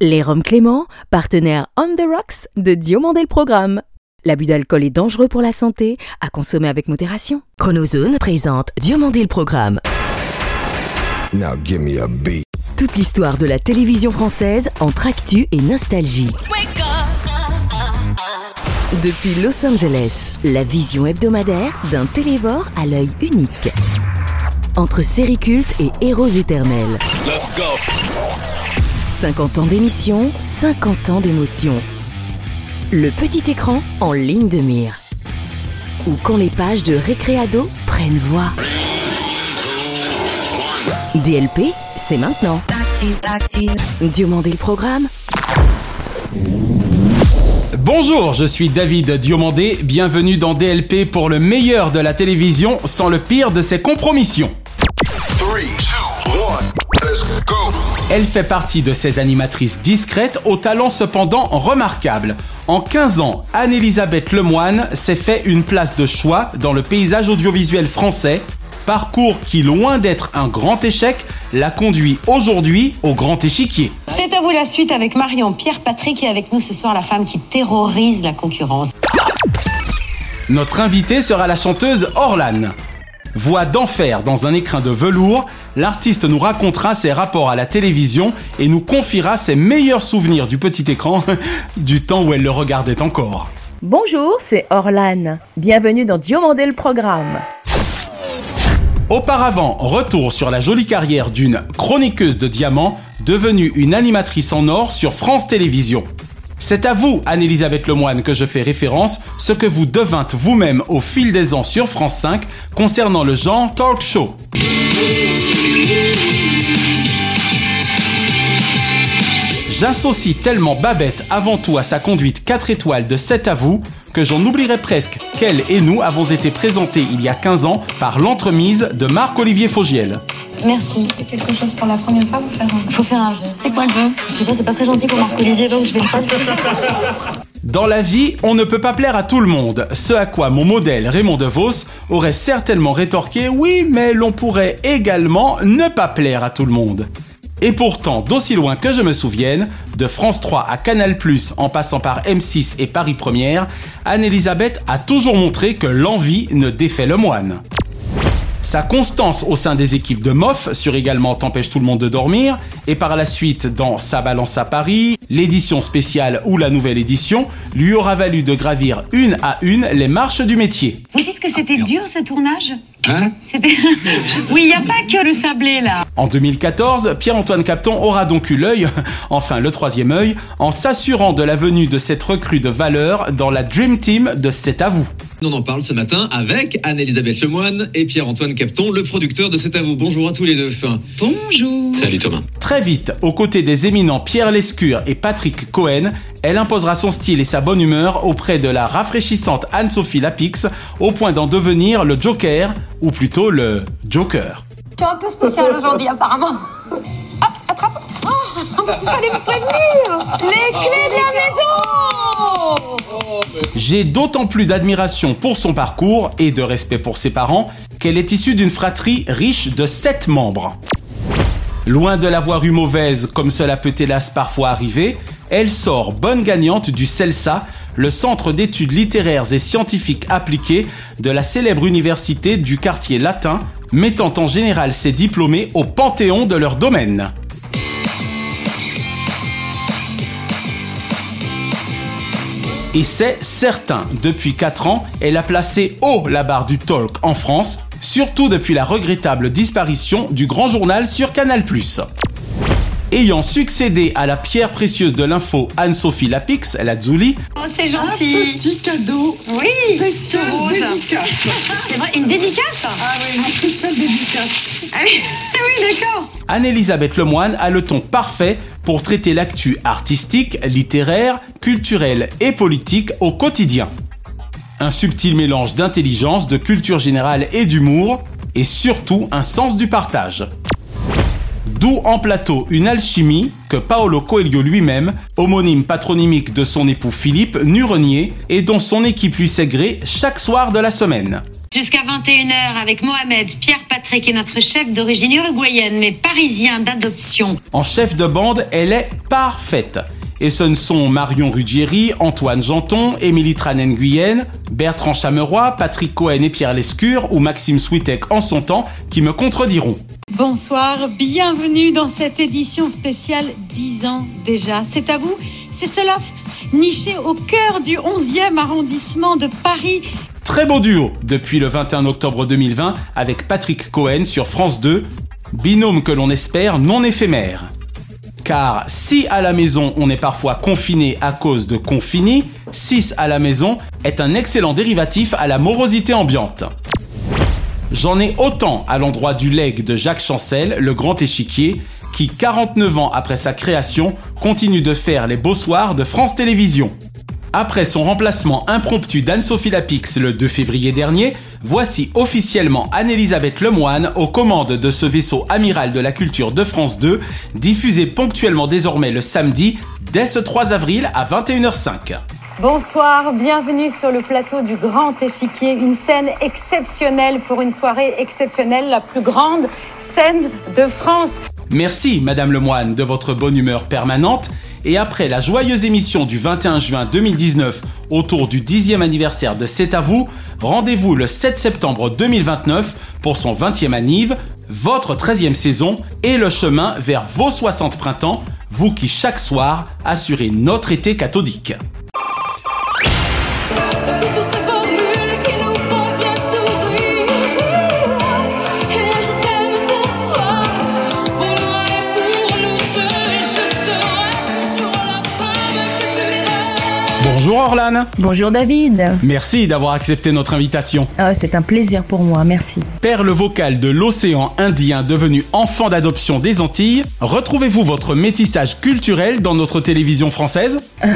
Les Roms Clément, partenaire On the Rocks de Diomandé le Programme. L'abus d'alcool est dangereux pour la santé, à consommer avec modération. Chronozone présente Diomandé le Programme. Now give me a beat. Toute l'histoire de la télévision française entre actu et nostalgie. Depuis Los Angeles, la vision hebdomadaire d'un télévore à l'œil unique. Entre séries cultes et héros éternels. 50 ans d'émission, 50 ans d'émotion. Le petit écran en ligne de mire. Ou quand les pages de Récréado prennent voix. DLP, c'est maintenant. Diomandé le programme. Bonjour, je suis David Diomandé, bienvenue dans DLP pour le meilleur de la télévision sans le pire de ses compromissions. Three, two, one, let's go. Elle fait partie de ces animatrices discrètes au talent cependant remarquable. En 15 ans, Anne-Elisabeth Lemoine s'est fait une place de choix dans le paysage audiovisuel français, parcours qui, loin d'être un grand échec, la conduit aujourd'hui au grand échiquier. C'est à vous la suite avec Marion Pierre Patrick et avec nous ce soir la femme qui terrorise la concurrence. Notre invitée sera la chanteuse Orlan. Voix d'enfer dans un écrin de velours, l'artiste nous racontera ses rapports à la télévision et nous confiera ses meilleurs souvenirs du petit écran du temps où elle le regardait encore. Bonjour, c'est Orlan. Bienvenue dans Diomandé le programme. Auparavant, retour sur la jolie carrière d'une chroniqueuse de diamants devenue une animatrice en or sur France Télévisions. C'est à vous, Anne-Elisabeth Lemoine, que je fais référence, ce que vous devîntes vous-même au fil des ans sur France 5 concernant le genre talk show. J'associe tellement Babette avant tout à sa conduite 4 étoiles de 7 à vous que j'en oublierais presque qu'elle et nous avons été présentés il y a 15 ans par l'entremise de Marc-Olivier Faugiel. Merci. quelque chose pour la première fois, vous faire un... Faut faire un jeu. C'est quoi le jeu Je sais pas, c'est pas très gentil pour Marc-Olivier donc je vais pas le faire. Dans la vie, on ne peut pas plaire à tout le monde, ce à quoi mon modèle Raymond DeVos aurait certainement rétorqué oui, mais l'on pourrait également ne pas plaire à tout le monde. Et pourtant, d'aussi loin que je me souvienne, de France 3 à Canal+, en passant par M6 et Paris Première, Anne-Elisabeth a toujours montré que l'envie ne défait le moine. Sa constance au sein des équipes de MOF sur également T'empêche tout le monde de dormir, et par la suite dans Sa balance à Paris, l'édition spéciale ou la nouvelle édition, lui aura valu de gravir une à une les marches du métier. Vous dites que c'était dur ce tournage Hein? C'était. oui, il n'y a pas que le sablé là. En 2014, Pierre-Antoine Capton aura donc eu l'œil, enfin le troisième œil, en s'assurant de la venue de cette recrue de valeur dans la Dream Team de C'est à vous. On en parle ce matin avec Anne-Elisabeth Lemoine et Pierre-Antoine Capton, le producteur de C'est à vous. Bonjour à tous les deux. Bonjour. Salut Thomas. Très vite, aux côtés des éminents Pierre Lescure et Patrick Cohen, elle imposera son style et sa bonne humeur auprès de la rafraîchissante Anne-Sophie Lapix, au point d'en devenir le Joker, ou plutôt le Joker. Tu es un peu spécial aujourd'hui, apparemment. Hop, attrape. Oh, il fallait me prévenir. Les clés de la maison. J'ai d'autant plus d'admiration pour son parcours et de respect pour ses parents qu'elle est issue d'une fratrie riche de 7 membres. Loin de l'avoir eu mauvaise comme cela peut hélas parfois arriver, elle sort bonne gagnante du CELSA, le centre d'études littéraires et scientifiques appliquées de la célèbre université du quartier latin, mettant en général ses diplômés au panthéon de leur domaine. Et c'est certain, depuis 4 ans, elle a placé haut la barre du talk en France, surtout depuis la regrettable disparition du grand journal sur Canal+. Ayant succédé à la pierre précieuse de l'info Anne-Sophie Lapix, la Zuli, Oh, c'est gentil. Petit cadeau Oui. spécial Rose. dédicace. C'est vrai, une dédicace Ah oui, un spécial dédicace. Ah oui, oui d'accord. Anne-Elisabeth Lemoine a le ton parfait pour traiter l'actu artistique, littéraire, culturelle et politique au quotidien. Un subtil mélange d'intelligence, de culture générale et d'humour, et surtout un sens du partage. D'où en plateau une alchimie que Paolo Coelho lui-même, homonyme patronymique de son époux Philippe, renié et dont son équipe lui sait gré chaque soir de la semaine. Jusqu'à 21h avec Mohamed, Pierre Patrick et notre chef d'origine uruguayenne mais parisien d'adoption. En chef de bande, elle est parfaite. Et ce ne sont Marion Ruggieri, Antoine Janton, Émilie Tranen-Guyenne, Bertrand Chameroy, Patrick Cohen et Pierre Lescure ou Maxime Switek en son temps qui me contrediront. Bonsoir, bienvenue dans cette édition spéciale 10 ans déjà. C'est à vous, c'est ce loft niché au cœur du 11e arrondissement de Paris. Très beau duo depuis le 21 octobre 2020 avec Patrick Cohen sur France 2, binôme que l'on espère non éphémère. Car si à la maison on est parfois confiné à cause de confini, 6 à la maison est un excellent dérivatif à la morosité ambiante. J'en ai autant à l'endroit du leg de Jacques Chancel, le grand échiquier, qui 49 ans après sa création continue de faire les beaux soirs de France Télévisions. Après son remplacement impromptu d'Anne-Sophie Lapix le 2 février dernier, voici officiellement Anne-Elisabeth Lemoine aux commandes de ce vaisseau amiral de la culture de France 2, diffusé ponctuellement désormais le samedi dès ce 3 avril à 21h05. Bonsoir, bienvenue sur le plateau du Grand Échiquier, une scène exceptionnelle pour une soirée exceptionnelle, la plus grande scène de France. Merci Madame Lemoine de votre bonne humeur permanente et après la joyeuse émission du 21 juin 2019 autour du 10e anniversaire de C'est à vous, rendez-vous le 7 septembre 2029 pour son 20e anniv, votre 13e saison et le chemin vers vos 60 printemps, vous qui chaque soir assurez notre été cathodique. Bonjour Orlane Bonjour David. Merci d'avoir accepté notre invitation. Ah, c'est un plaisir pour moi, merci. Perle vocale de l'océan Indien devenu enfant d'adoption des Antilles, retrouvez-vous votre métissage culturel dans notre télévision française?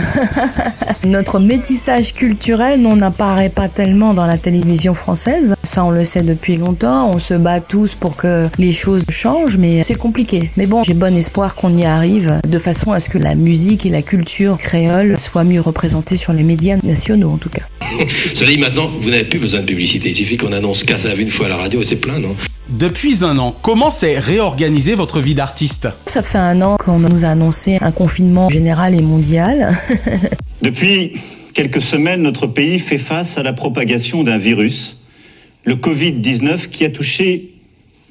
Notre métissage culturel n'en apparaît pas tellement dans la télévision française. Ça, on le sait depuis longtemps. On se bat tous pour que les choses changent, mais c'est compliqué. Mais bon, j'ai bon espoir qu'on y arrive de façon à ce que la musique et la culture créole soient mieux représentées sur les médias nationaux, en tout cas. Cela dit, maintenant, vous n'avez plus besoin de publicité. Il suffit qu'on annonce à une fois à la radio et c'est plein, non? Depuis un an, comment s'est réorganisée votre vie d'artiste? Ça fait un an qu'on nous a annoncé un confinement général et mondial. Depuis quelques semaines, notre pays fait face à la propagation d'un virus, le Covid-19, qui a touché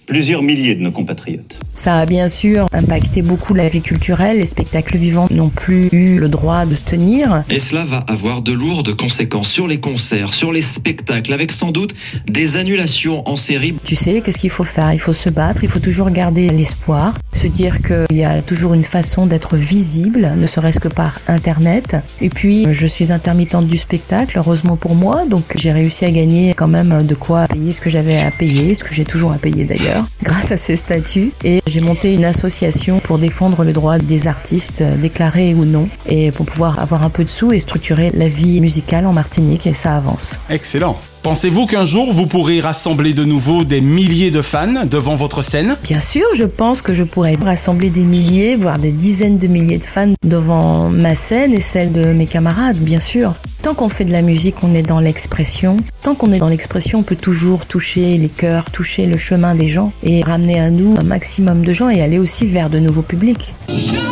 plusieurs milliers de nos compatriotes. Ça a bien sûr impacté beaucoup la vie culturelle. Les spectacles vivants n'ont plus eu le droit de se tenir. Et cela va avoir de lourdes conséquences sur les concerts, sur les spectacles, avec sans doute des annulations en série. Tu sais, qu'est-ce qu'il faut faire? Il faut se battre, il faut toujours garder l'espoir, se dire qu'il y a toujours une façon d'être visible, ne serait-ce que par Internet. Et puis, je suis intermittente du spectacle, heureusement pour moi, donc j'ai réussi à gagner quand même de quoi payer ce que j'avais à payer, ce que j'ai toujours à payer d'ailleurs, grâce à ces statuts. Et j'ai monté une association pour défendre le droit des artistes, euh, déclarés ou non, et pour pouvoir avoir un peu de sous et structurer la vie musicale en Martinique, et ça avance. Excellent. Pensez-vous qu'un jour vous pourrez rassembler de nouveau des milliers de fans devant votre scène Bien sûr, je pense que je pourrais rassembler des milliers, voire des dizaines de milliers de fans devant ma scène et celle de mes camarades, bien sûr. Tant qu'on fait de la musique, on est dans l'expression. Tant qu'on est dans l'expression, on peut toujours toucher les cœurs, toucher le chemin des gens et ramener à nous un maximum de gens et aller aussi vers de nouveaux publics. Je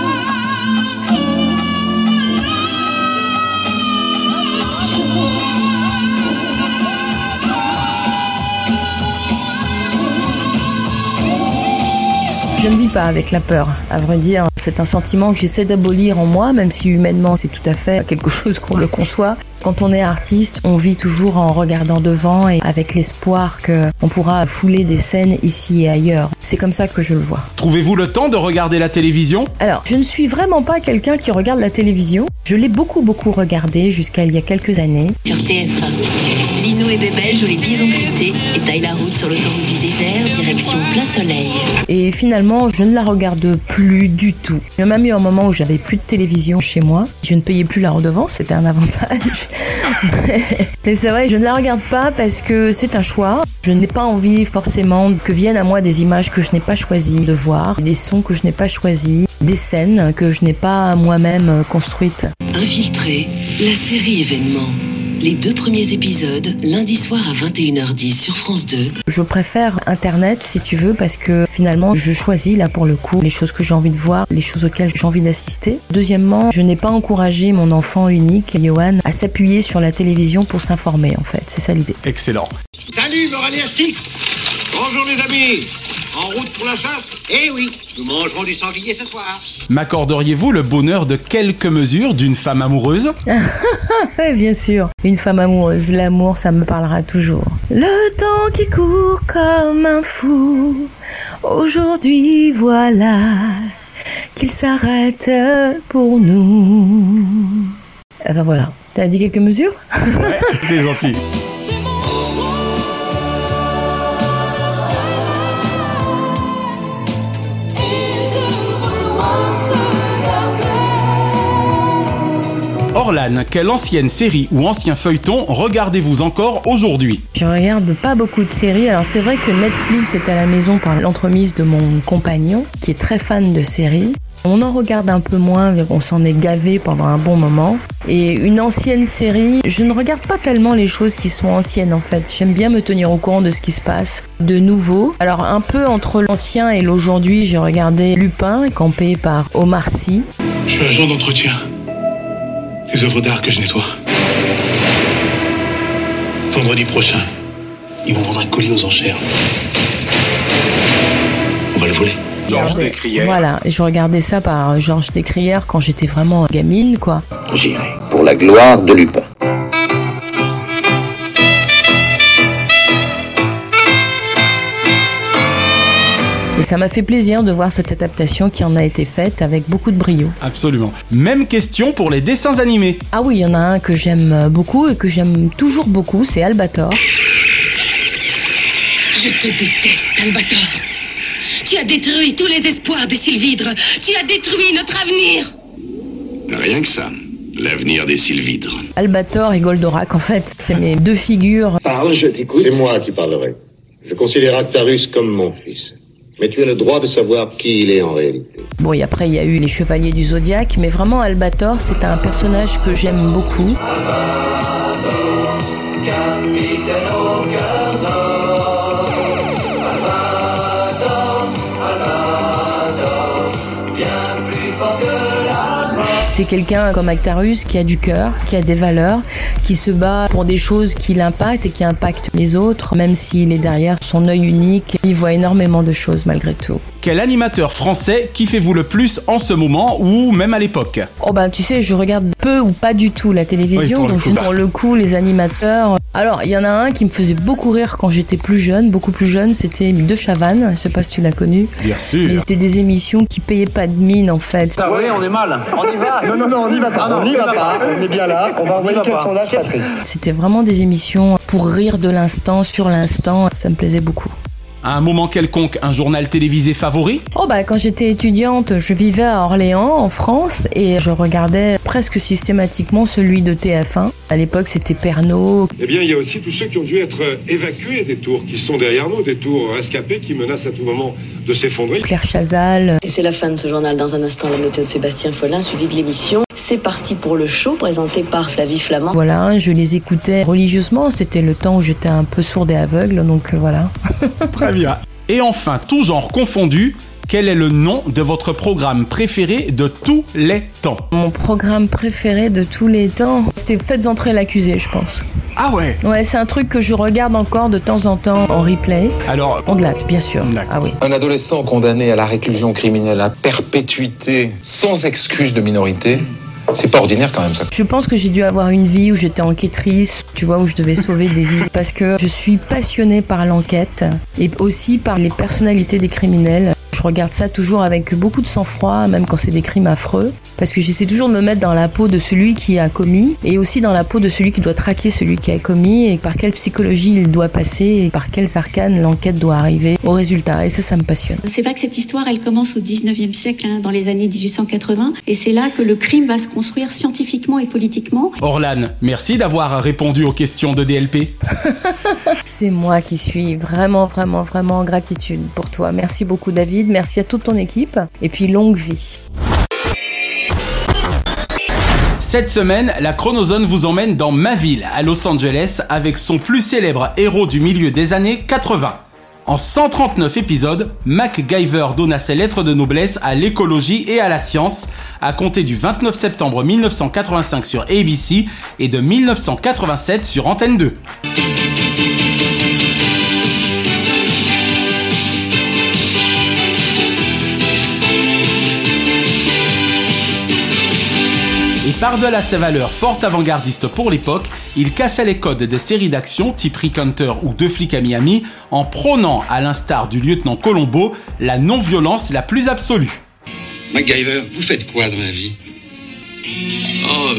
ne vis pas avec la peur. À vrai dire, c'est un sentiment que j'essaie d'abolir en moi, même si humainement c'est tout à fait quelque chose qu'on le conçoit. Quand on est artiste, on vit toujours en regardant devant et avec l'espoir qu'on pourra fouler des scènes ici et ailleurs. C'est comme ça que je le vois. Trouvez-vous le temps de regarder la télévision? Alors, je ne suis vraiment pas quelqu'un qui regarde la télévision. Je l'ai beaucoup beaucoup regardé jusqu'à il y a quelques années. Sur TF1, Lino et Bébel jouent les bisons futés et taillent la route sur l'autoroute du désert, direction plein soleil. Et finalement, je ne la regarde plus du tout. Il y a même eu un moment où j'avais plus de télévision chez moi. Je ne payais plus la redevance, c'était un avantage. Mais c'est vrai, je ne la regarde pas parce que c'est un choix. Je n'ai pas envie forcément que viennent à moi des images que je n'ai pas choisi de voir, des sons que je n'ai pas choisis, des scènes que je n'ai pas moi-même construites. Infiltré, la série événement. Les deux premiers épisodes, lundi soir à 21h10 sur France 2. Je préfère Internet, si tu veux, parce que finalement, je choisis, là, pour le coup, les choses que j'ai envie de voir, les choses auxquelles j'ai envie d'assister. Deuxièmement, je n'ai pas encouragé mon enfant unique, Johan, à s'appuyer sur la télévision pour s'informer, en fait. C'est ça l'idée. Excellent. Salut, Morali Astix Bonjour les amis En route pour la chasse? Eh oui, nous mangerons du sanglier ce soir. M'accorderiez-vous le bonheur de quelques mesures d'une femme amoureuse? Bien sûr. Une femme amoureuse, l'amour, ça me parlera toujours. Le temps qui court comme un fou, aujourd'hui voilà qu'il s'arrête pour nous. Eh ben voilà. T'as dit quelques mesures? Ouais, c'est gentil. Orlan, quelle ancienne série ou ancien feuilleton regardez-vous encore aujourd'hui? Je regarde pas beaucoup de séries. Alors c'est vrai que Netflix est à la maison par l'entremise de mon compagnon, qui est très fan de séries. On en regarde un peu moins, on s'en est gavé pendant un bon moment. Et une ancienne série, je ne regarde pas tellement les choses qui sont anciennes en fait. J'aime bien me tenir au courant de ce qui se passe de nouveau. Alors un peu entre l'ancien et l'aujourd'hui, j'ai regardé Lupin, campé par Omar Sy. Je suis agent d'entretien. Les œuvres d'art que je nettoie. Vendredi prochain, ils vont vendre un colis aux enchères. On va le voler. Georges Descrières. Voilà, je regardais ça par Georges Descrières quand j'étais vraiment gamine, quoi. J'irai pour la gloire de Lupin. Et ça m'a fait plaisir de voir cette adaptation qui en a été faite avec beaucoup de brio. Absolument. Même question pour les dessins animés. Ah oui, il y en a un que j'aime beaucoup et que j'aime toujours beaucoup, c'est Albator. Je te déteste, Albator. Tu as détruit tous les espoirs des Sylvidres. Tu as détruit notre avenir. Rien que ça. L'avenir des Sylvidres. Albator et Goldorak, en fait, c'est mes deux figures. Parle, je t'écoute. C'est moi qui parlerai. Je considère Actarus comme mon fils. Mais tu as le droit de savoir qui il est en réalité. Bon, et après, il y a eu les Chevaliers du Zodiaque, mais vraiment, Albator, c'est un personnage que j'aime beaucoup. C'est quelqu'un comme Actarus qui a du cœur, qui a des valeurs, qui se bat pour des choses qui l'impactent et qui impactent les autres, même s'il est derrière son œil unique. Il voit énormément de choses malgré tout. Quel animateur français kiffez-vous le plus en ce moment ou même à l'époque Oh bah tu sais, je regarde peu ou pas du tout la télévision, Oui, donc coup, bah. pour le coup, les animateurs. Alors, il y en a un qui me faisait beaucoup rire quand j'étais plus jeune, beaucoup plus jeune, c'était De Chavannes, je sais pas si tu l'as connu. Bien sûr. Mais c'était des émissions qui payaient pas de mine en fait. oui, on est mal. On y va Non, non, non, on y va pas. on y va pas. On est bien là. On va envoyer quel sondage, Patrice C'était vraiment des émissions pour rire de l'instant, sur l'instant, ça me plaisait beaucoup. À un moment quelconque, un journal télévisé favori Oh bah quand j'étais étudiante, je vivais à Orléans en France et je regardais presque systématiquement celui de TF1. À l'époque, c'était Pernod. Eh bien, il y a aussi tous ceux qui ont dû être évacués des tours qui sont derrière nous, des tours rescapés qui menacent à tout moment de s'effondrer. Claire Chazal. Et c'est la fin de ce journal. Dans un instant, la météo de Sébastien Follin, suivi de l'émission. C'est parti pour le show, présenté par Flavie Flamand. Voilà, je les écoutais religieusement. C'était le temps où j'étais un peu sourde et aveugle, donc euh, voilà. Très bien. Et enfin, tout genre confondu, quel est le nom de votre programme préféré de tous les temps? Mon programme préféré de tous les temps, c'était Faites entrer l'accusé, je pense. Ah ouais? Ouais, c'est un truc que je regarde encore de temps en temps en replay. Alors, On glatte, bien sûr. Ah oui. Un adolescent condamné à la réclusion criminelle à perpétuité sans excuse de minorité, c'est pas ordinaire quand même ça. Je pense que j'ai dû avoir une vie où j'étais enquêtrice, tu vois, où je devais sauver des vies. Parce que je suis passionnée par l'enquête et aussi par les personnalités des criminels. Je regarde ça toujours avec beaucoup de sang-froid, même quand c'est des crimes affreux. Parce que j'essaie toujours de me mettre dans la peau de celui qui a commis et aussi dans la peau de celui qui doit traquer celui qui a commis et par quelle psychologie il doit passer et par quels arcanes l'enquête doit arriver au résultat. Et ça, ça me passionne. C'est vrai que cette histoire, elle commence au 19e siècle, hein, dans les années 1880, et c'est là que le crime va se construire scientifiquement et politiquement. Orlan, merci d'avoir répondu aux questions de DLP. C'est moi qui suis vraiment, vraiment, vraiment en gratitude pour toi. Merci beaucoup David, merci à toute ton équipe et puis longue vie. Cette semaine, la Chronozone vous emmène dans ma ville, à Los Angeles, avec son plus célèbre héros du milieu des années 80. En 139 épisodes, MacGyver donna ses lettres de noblesse à l'écologie et à la science, à compter du 29 septembre 1985 sur ABC et de 1987 sur Antenne 2. Par-delà ses valeurs fort avant-gardistes pour l'époque, il cassait les codes des séries d'action type Rick Hunter ou Deux flics à Miami en prônant, à l'instar du lieutenant Colombo, la non-violence la plus absolue. MacGyver, vous faites quoi dans la vie? Oh, euh,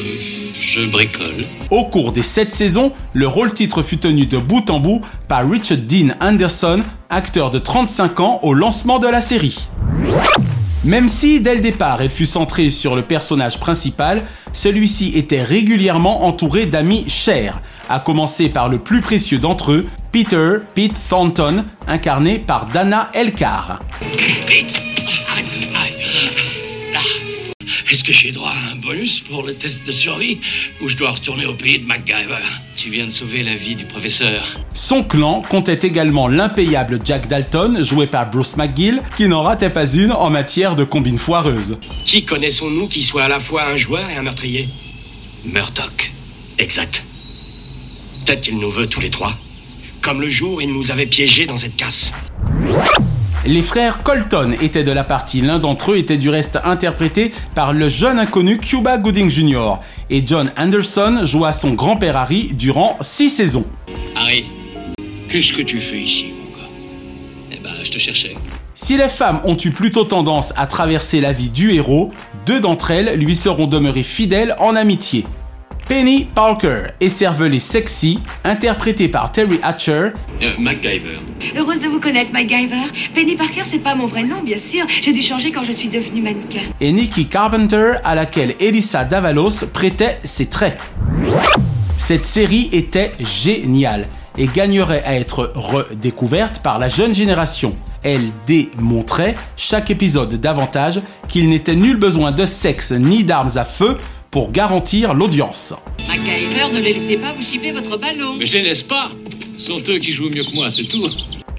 je bricole. Au cours des sept saisons, le rôle titre fut tenu de bout en bout par Richard Dean Anderson, acteur de 35 ans au lancement de la série. Même si, dès le départ, elle fut centrée sur le personnage principal, celui-ci était régulièrement entouré d'amis chers, à commencer par le plus précieux d'entre eux, Peter Pete Thornton, incarné par Dana Elkar. Est-ce que j'ai droit bonus pour le test de survie ou je dois retourner au pays de MacGyver Tu viens de sauver la vie du professeur. Son clan comptait également l'impayable Jack Dalton, joué par Bruce McGill, qui n'en ratait pas une en matière de combine foireuse. Qui connaissons-nous qui soit à la fois un joueur et un meurtrier? Murdoch. Exact. Peut-être qu'il nous veut tous les trois. Comme le jour où il nous avait piégés dans cette casse. Les frères Colton étaient de la partie, l'un d'entre eux était du reste interprété par le jeune inconnu Cuba Gooding Jr. et John Anderson joua son grand-père Harry durant six saisons. Harry, qu'est-ce que tu fais ici, mon gars? Eh ben, je te cherchais. Si les femmes ont eu plutôt tendance à traverser la vie du héros, deux d'entre elles lui seront demeurées fidèles en amitié. Penny Parker, écervelée sexy, interprétée par Terry Hatcher, Euh, MacGyver. Heureuse de vous connaître, MacGyver. Penny Parker, c'est pas mon vrai nom, bien sûr. J'ai dû changer quand je suis devenue mannequin. et Nikki Carpenter, à laquelle Elissa Davalos prêtait ses traits. Cette série était géniale et gagnerait à être redécouverte par la jeune génération. Elle démontrait chaque épisode davantage qu'il n'était nul besoin de sexe ni d'armes à feu pour garantir l'audience. MacGyver, ne les laissez pas vous chipper votre ballon. Mais je les laisse pas. Ce sont eux qui jouent mieux que moi, c'est tout.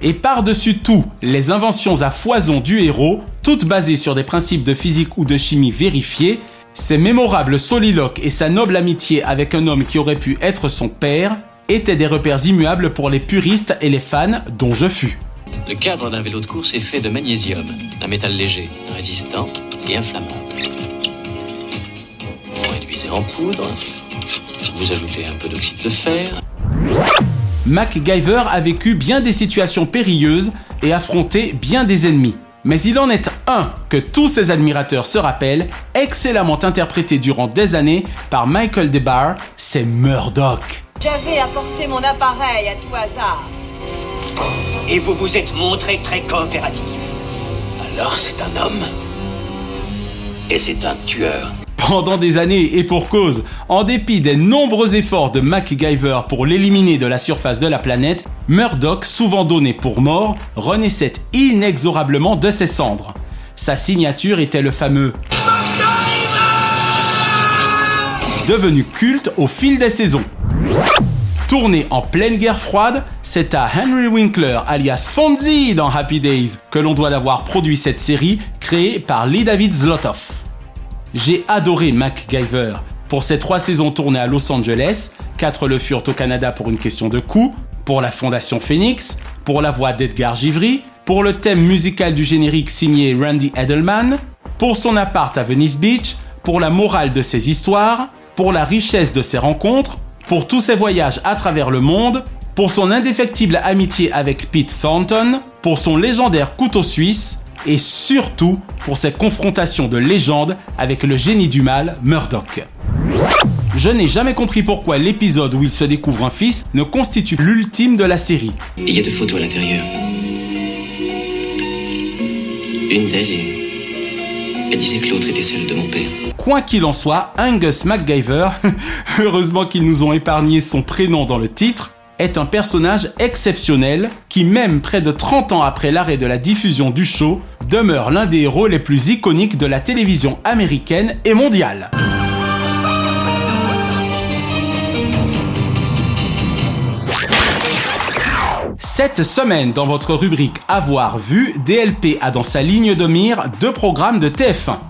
Et par-dessus tout, les inventions à foison du héros, toutes basées sur des principes de physique ou de chimie vérifiés, ses mémorables soliloques et sa noble amitié avec un homme qui aurait pu être son père, étaient des repères immuables pour les puristes et les fans dont je fus. Le cadre d'un vélo de course est fait de magnésium, un métal léger, résistant et inflammable. En poudre, vous ajoutez un peu d'oxyde de fer. MacGyver a vécu bien des situations périlleuses et affronté bien des ennemis. Mais il en est un que tous ses admirateurs se rappellent, excellemment interprété durant des années par Michael DeBar, c'est Murdoch. J'avais apporté mon appareil à tout hasard. Et vous vous êtes montré très coopératif. Alors c'est un homme. Et c'est un tueur. Pendant des années et pour cause, en dépit des nombreux efforts de MacGyver pour l'éliminer de la surface de la planète, Murdoch, souvent donné pour mort, renaissait inexorablement de ses cendres. Sa signature était le fameux devenu culte au fil des saisons. Tourné en pleine guerre froide, c'est à Henry Winkler, alias Fonzie dans Happy Days, que l'on doit d'avoir produit cette série créée par Lee David Zlotoff. J'ai adoré MacGyver. Pour ces trois saisons tournées à Los Angeles, quatre le furent au Canada pour une question de coût, pour la Fondation Phoenix, pour la voix d'Edgar Givry, pour le thème musical du générique signé Randy Edelman, pour son appart à Venice Beach, pour la morale de ses histoires, pour la richesse de ses rencontres, pour tous ses voyages à travers le monde, pour son indéfectible amitié avec Pete Thornton, pour son légendaire couteau suisse, et surtout pour ses confrontations de légende avec le génie du mal, Murdoch. Je n'ai jamais compris pourquoi l'épisode où il se découvre un fils ne constitue l'ultime de la série. Il y a deux photos à l'intérieur. Une d'elles et elle disait que l'autre était celle de mon père. Quoi qu'il en soit, Angus MacGyver, heureusement qu'ils nous ont épargné son prénom dans le titre, est un personnage exceptionnel qui, même près de 30 ans après l'arrêt de la diffusion du show, demeure l'un des héros les plus iconiques de la télévision américaine et mondiale. Cette semaine, dans votre rubrique Avoir vu, DLP a dans sa ligne de mire deux programmes de TF1.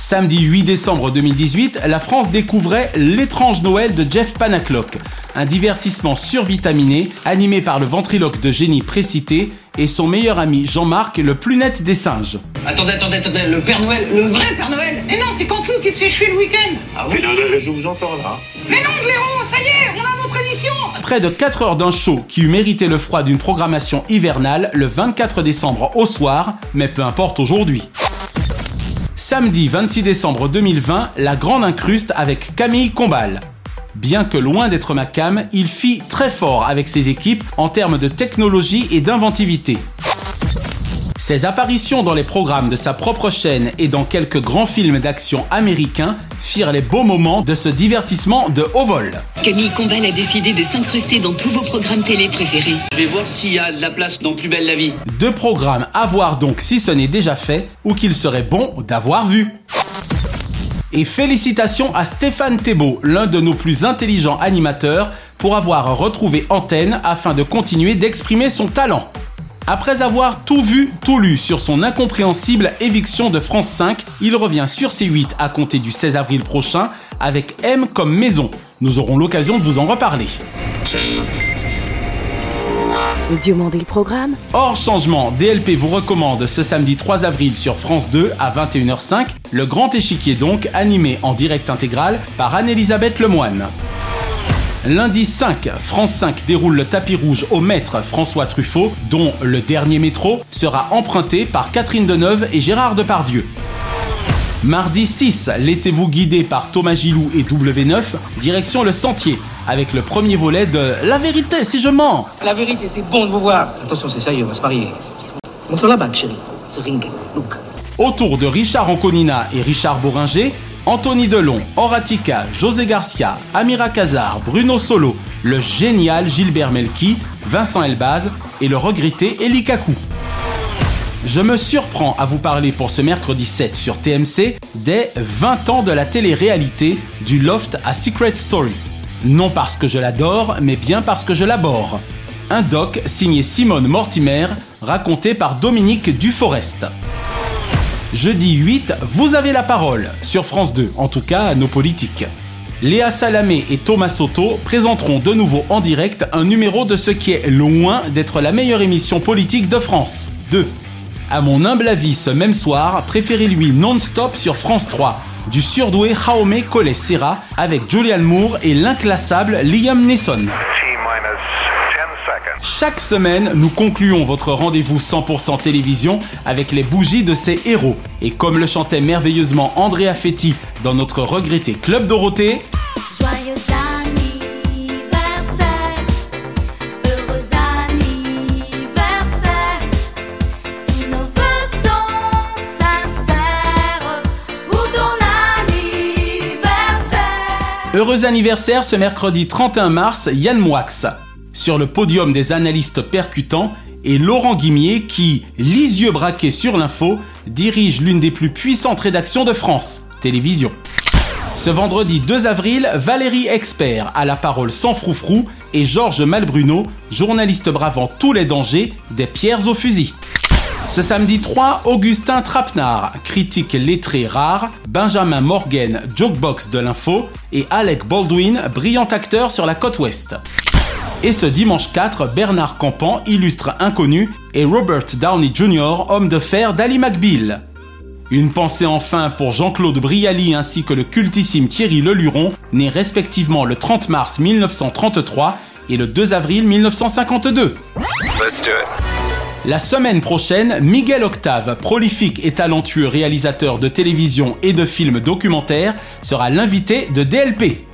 Samedi 8 décembre 2018, la France découvrait L'étrange Noël de Jeff Panaclock, un divertissement survitaminé animé par le ventriloque de génie précité et son meilleur ami Jean-Marc, le plus net des singes. Attendez, attendez, attendez, le Père Noël, le vrai Père Noël Mais non, c'est Canteloup qui se fait chouer le week-end. Ah oui Je vous entends là. Mais non, Gléron, ça y est, on a notre émission. Près de 4 heures d'un show qui eût mérité le froid d'une programmation hivernale le 24 décembre au soir, mais peu importe aujourd'hui. Samedi 26 décembre 2020, la grande incruste avec Camille Combal. Bien que loin d'être ma cam, il fit très fort avec ses équipes en termes de technologie et d'inventivité. Ses apparitions dans les programmes de sa propre chaîne et dans quelques grands films d'action américains firent les beaux moments de ce divertissement de haut vol. Camille Combal a décidé de s'incruster dans tous vos programmes télé préférés. Je vais voir s'il y a de la place dans Plus belle la vie. Deux programmes à voir donc si ce n'est déjà fait ou qu'il serait bon d'avoir vu. Et félicitations à Stéphane Thébault, l'un de nos plus intelligents animateurs, pour avoir retrouvé Antenne afin de continuer d'exprimer son talent. Après avoir tout vu, tout lu sur son incompréhensible éviction de France 5, il revient sur C8 à compter du 16 avril prochain avec M comme maison. Nous aurons l'occasion de vous en reparler. Diomandé le programme Hors changement, DLP vous recommande ce samedi 3 avril sur France 2 à 21h05, le grand échiquier donc, animé en direct intégral par Anne-Elisabeth Lemoine. Lundi 5, France 5 déroule le tapis rouge au maître François Truffaut, dont le dernier métro sera emprunté par Catherine Deneuve et Gérard Depardieu. Mardi 6, laissez-vous guider par Thomas Gilou et W9, direction le Sentier, avec le premier volet de La vérité si je mens. La vérité, c'est bon de vous voir. Attention, c'est sérieux, on va se marier. Montre la bague, chérie. Ce ring, look. Autour de Richard Anconina et Richard Boringer, Anthony Delon, Horatica, José Garcia, Amira Kazar, Bruno Solo, le génial Gilbert Melki, Vincent Elbaz et le regretté Eli Kakou. Je me surprends à vous parler pour ce mercredi 7 sur TMC des 20 ans de la télé-réalité du Loft à Secret Story. Non parce que je l'adore, mais bien parce que je l'aborde. Un doc signé Simone Mortimer, raconté par Dominique Duforest. Jeudi 8, vous avez la parole, sur France 2, en tout cas à nos politiques. Léa Salamé et Thomas Soto présenteront de nouveau en direct un numéro de ce qui est loin d'être la meilleure émission politique de France. 2. À mon humble avis, ce même soir, préférez-lui non-stop sur France 3, du surdoué Jaume Collet Serra avec Julianne Moore et l'inclassable Liam Neeson. Chaque semaine, nous concluons votre rendez-vous 100% télévision avec les bougies de ces héros. Et comme le chantait merveilleusement Andrea Fetti dans notre regretté Club Dorothée. Heureux anniversaire ce mercredi 31 mars, Yann Moix. Sur le podium des analystes percutants et Laurent Guimier qui, les yeux braqués sur l'info, dirige l'une des plus puissantes rédactions de France, Télévision. Ce vendredi 2 avril, Valérie Expert a la parole sans froufrou et Georges Malbruno, journaliste bravant tous les dangers des pierres au fusil. Ce samedi 3, Augustin Trapenard, critique lettré rare, Benjamin Morgan, jokebox de l'info, et Alec Baldwin, brillant acteur sur la côte ouest. Et ce dimanche 4, Bernard Campan, illustre inconnu, et Robert Downey Jr., homme de fer d'Ali McBeal. Une pensée enfin pour Jean-Claude Brialy ainsi que le cultissime Thierry Leluron, né respectivement le 30 mars 1933 et le 2 avril 1952. La semaine prochaine, Miguel Octave, prolifique et talentueux réalisateur de télévision et de films documentaires, sera l'invité de DLP.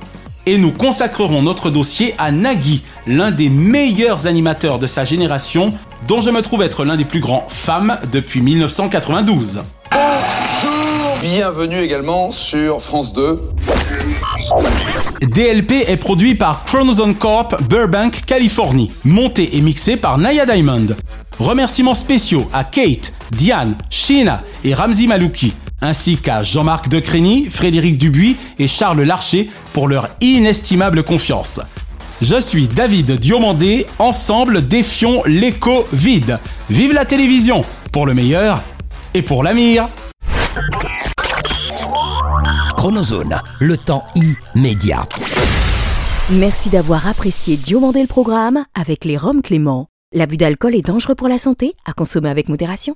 Et nous consacrerons notre dossier à Nagui, l'un des meilleurs animateurs de sa génération, dont je me trouve être l'un des plus grands femmes depuis 1992. Bonjour Bienvenue également sur France 2. DLP est produit par Chronozone Corp, Burbank, Californie. Monté et mixé par Naya Diamond. Remerciements spéciaux à Kate, Diane, Sheena et Ramzi Malouki, ainsi qu'à Jean-Marc Decrény, Frédéric Dubuis et Charles Larcher pour leur inestimable confiance. Je suis David Diomandé, ensemble défions l'éco-vide. Vive la télévision, pour le meilleur et pour l'avenir. Chronozone, le temps immédiat. Merci d'avoir apprécié Diomandé le programme avec les Roms Clément. L'abus d'alcool est dangereux pour la santé, à consommer avec modération.